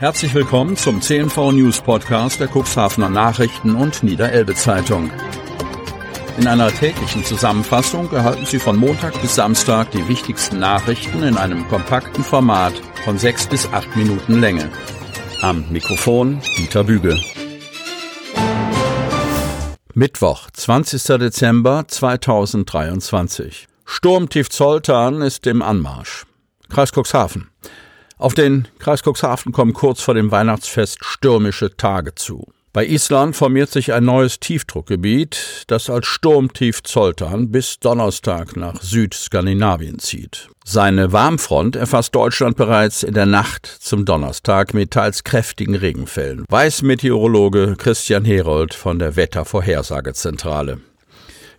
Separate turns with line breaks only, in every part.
Herzlich willkommen zum CNV News Podcast der Cuxhavener Nachrichten und Niederelbe Zeitung. In einer täglichen Zusammenfassung erhalten Sie von Montag bis Samstag die wichtigsten Nachrichten in einem kompakten Format von sechs bis acht Minuten Länge. Am Mikrofon Dieter Büge. Mittwoch, 20. Dezember 2023. Sturmtief Zoltan ist im Anmarsch. Kreis Cuxhaven. Auf den Kreis Cuxhaven kommen kurz vor dem Weihnachtsfest stürmische Tage zu. Bei Island formiert sich ein neues Tiefdruckgebiet, das als Sturmtief Zoltan bis Donnerstag nach Südskandinavien zieht. Seine Warmfront erfasst Deutschland bereits in der Nacht zum Donnerstag mit teils kräftigen Regenfällen, weiß Meteorologe Christian Herold von der Wettervorhersagezentrale.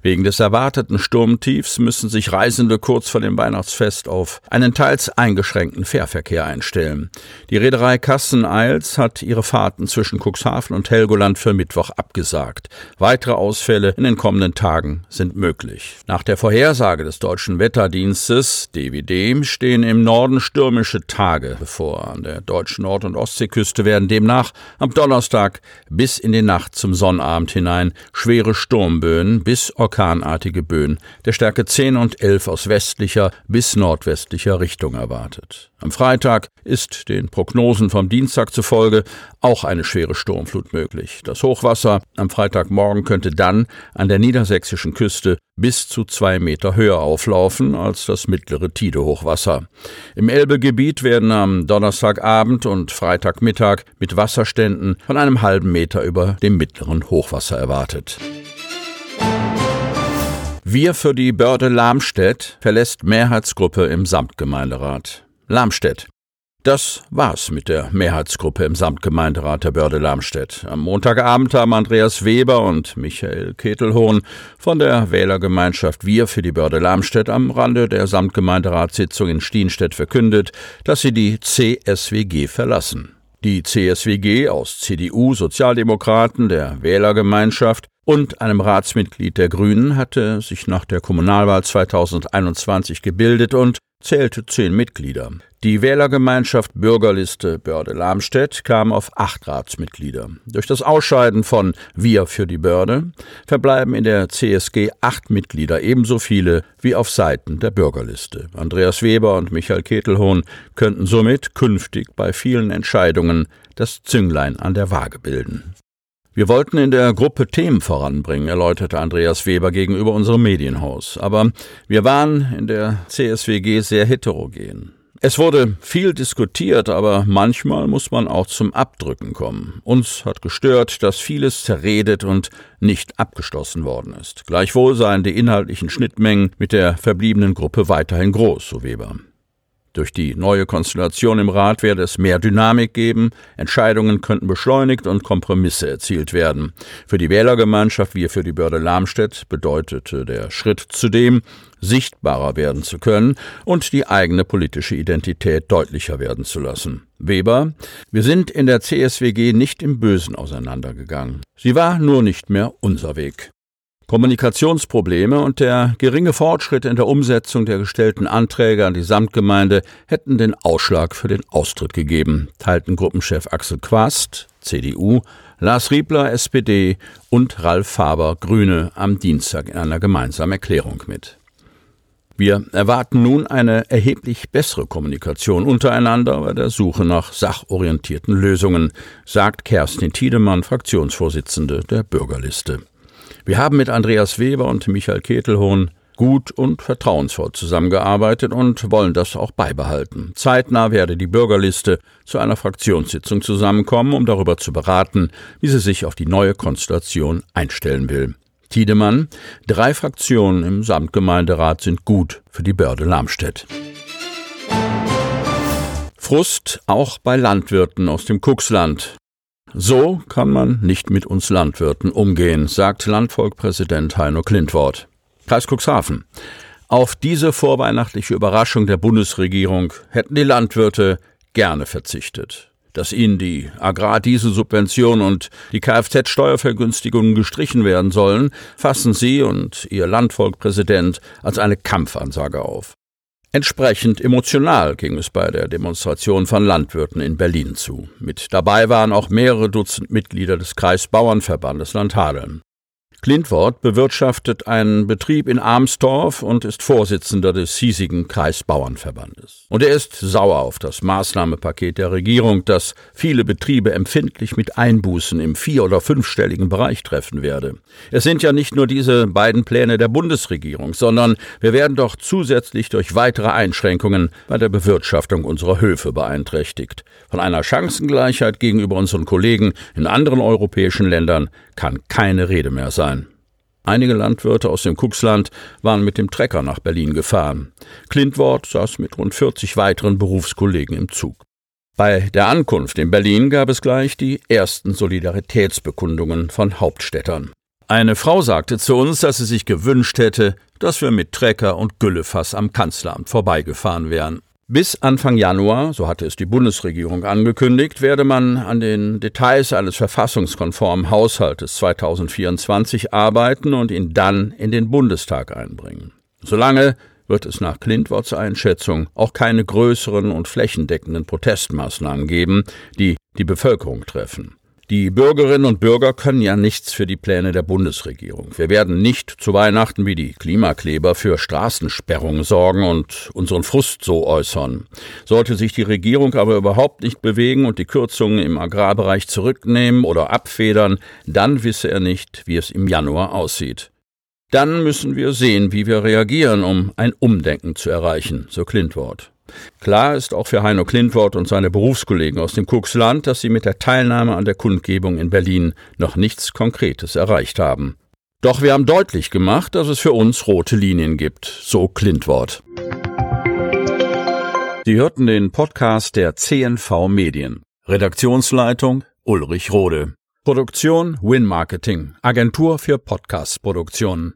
Wegen des erwarteten Sturmtiefs müssen sich Reisende kurz vor dem Weihnachtsfest auf einen teils eingeschränkten Fährverkehr einstellen. Die Reederei Kassen Eils hat ihre Fahrten zwischen Cuxhaven und Helgoland für Mittwoch abgesagt. Weitere Ausfälle in den kommenden Tagen sind möglich. Nach der Vorhersage des deutschen Wetterdienstes DWD stehen im Norden stürmische Tage bevor. An der deutschen Nord- und Ostseeküste werden demnach am Donnerstag bis in die Nacht zum Sonnabend hinein schwere Sturmböen bis orkanartige Böen der Stärke 10 und 11 aus westlicher bis nordwestlicher Richtung erwartet. Am Freitag ist den Prognosen vom Dienstag zufolge auch eine schwere Sturmflut möglich. Das Hochwasser am Freitagmorgen könnte dann an der niedersächsischen Küste bis zu zwei Meter höher auflaufen als das mittlere Tide-Hochwasser. Im Elbegebiet werden am Donnerstagabend und Freitagmittag mit Wasserständen von einem halben Meter über dem mittleren Hochwasser erwartet. Wir für die Börde Lamstedt verlässt Mehrheitsgruppe im Samtgemeinderat. Lamstedt. Das war's mit der Mehrheitsgruppe im Samtgemeinderat der Börde Lamstedt. Am Montagabend haben Andreas Weber und Michael Ketelhohn von der Wählergemeinschaft Wir für die Börde Lamstedt am Rande der Samtgemeinderatssitzung in Stienstedt verkündet, dass sie die CSWG verlassen. Die CSWG aus CDU, Sozialdemokraten, der Wählergemeinschaft und einem Ratsmitglied der Grünen hatte sich nach der Kommunalwahl 2021 gebildet und zählte zehn Mitglieder. Die Wählergemeinschaft Bürgerliste Börde-Lamstedt kam auf acht Ratsmitglieder. Durch das Ausscheiden von Wir für die Börde verbleiben in der CSG acht Mitglieder, ebenso viele wie auf Seiten der Bürgerliste. Andreas Weber und Michael Ketelhohn könnten somit künftig bei vielen Entscheidungen das Zünglein an der Waage bilden. Wir wollten in der Gruppe Themen voranbringen, erläuterte Andreas Weber gegenüber unserem Medienhaus. Aber wir waren in der CSWG sehr heterogen. Es wurde viel diskutiert, aber manchmal muss man auch zum Abdrücken kommen. Uns hat gestört, dass vieles zerredet und nicht abgeschlossen worden ist. Gleichwohl seien die inhaltlichen Schnittmengen mit der verbliebenen Gruppe weiterhin groß, so Weber. Durch die neue Konstellation im Rat werde es mehr Dynamik geben, Entscheidungen könnten beschleunigt und Kompromisse erzielt werden. Für die Wählergemeinschaft wie für die Börde Lamstedt bedeutete der Schritt zudem, sichtbarer werden zu können und die eigene politische Identität deutlicher werden zu lassen. Weber, wir sind in der CSWG nicht im Bösen auseinandergegangen. Sie war nur nicht mehr unser Weg. Kommunikationsprobleme und der geringe Fortschritt in der Umsetzung der gestellten Anträge an die Samtgemeinde hätten den Ausschlag für den Austritt gegeben, teilten Gruppenchef Axel Quast, CDU, Lars Riebler, SPD und Ralf Faber, Grüne, am Dienstag in einer gemeinsamen Erklärung mit. Wir erwarten nun eine erheblich bessere Kommunikation untereinander bei der Suche nach sachorientierten Lösungen, sagt Kerstin Tiedemann, Fraktionsvorsitzende der Bürgerliste. Wir haben mit Andreas Weber und Michael Ketelhohn gut und vertrauensvoll zusammengearbeitet und wollen das auch beibehalten. Zeitnah werde die Bürgerliste zu einer Fraktionssitzung zusammenkommen, um darüber zu beraten, wie sie sich auf die neue Konstellation einstellen will. Tiedemann, drei Fraktionen im Samtgemeinderat sind gut für die Börde Lamstedt. Frust auch bei Landwirten aus dem Kuxland. So kann man nicht mit uns Landwirten umgehen, sagt Landvolkpräsident Heino Klintwort. Kreis Cuxhaven. Auf diese vorweihnachtliche Überraschung der Bundesregierung hätten die Landwirte gerne verzichtet. Dass ihnen die Agrardieselsubvention und die Kfz-Steuervergünstigungen gestrichen werden sollen, fassen sie und ihr Landvolkpräsident als eine Kampfansage auf. Entsprechend emotional ging es bei der Demonstration von Landwirten in Berlin zu. Mit dabei waren auch mehrere Dutzend Mitglieder des Kreisbauernverbandes Landhadeln. Klintwort bewirtschaftet einen Betrieb in Armstorf und ist Vorsitzender des hiesigen Kreisbauernverbandes. Und er ist sauer auf das Maßnahmepaket der Regierung, das viele Betriebe empfindlich mit Einbußen im vier- oder fünfstelligen Bereich treffen werde. Es sind ja nicht nur diese beiden Pläne der Bundesregierung, sondern wir werden doch zusätzlich durch weitere Einschränkungen bei der Bewirtschaftung unserer Höfe beeinträchtigt. Von einer Chancengleichheit gegenüber unseren Kollegen in anderen europäischen Ländern kann keine Rede mehr sein. Einige Landwirte aus dem Kuxland waren mit dem Trecker nach Berlin gefahren. Klintwort saß mit rund 40 weiteren Berufskollegen im Zug. Bei der Ankunft in Berlin gab es gleich die ersten Solidaritätsbekundungen von Hauptstädtern. Eine Frau sagte zu uns, dass sie sich gewünscht hätte, dass wir mit Trecker und Güllefass am Kanzleramt vorbeigefahren wären. Bis Anfang Januar, so hatte es die Bundesregierung angekündigt, werde man an den Details eines verfassungskonformen Haushaltes 2024 arbeiten und ihn dann in den Bundestag einbringen. Solange wird es nach Klintworts Einschätzung auch keine größeren und flächendeckenden Protestmaßnahmen geben, die die Bevölkerung treffen. Die Bürgerinnen und Bürger können ja nichts für die Pläne der Bundesregierung. Wir werden nicht zu Weihnachten wie die Klimakleber für Straßensperrungen sorgen und unseren Frust so äußern. Sollte sich die Regierung aber überhaupt nicht bewegen und die Kürzungen im Agrarbereich zurücknehmen oder abfedern, dann wisse er nicht, wie es im Januar aussieht. Dann müssen wir sehen, wie wir reagieren, um ein Umdenken zu erreichen, so Klintwort. Klar ist auch für Heino Klintwort und seine Berufskollegen aus dem Kuxland, dass sie mit der Teilnahme an der Kundgebung in Berlin noch nichts Konkretes erreicht haben. Doch wir haben deutlich gemacht, dass es für uns rote Linien gibt, so Klintwort. Sie hörten den Podcast der CNV Medien. Redaktionsleitung Ulrich Rode. Produktion Win Marketing, Agentur für Podcast-Produktionen.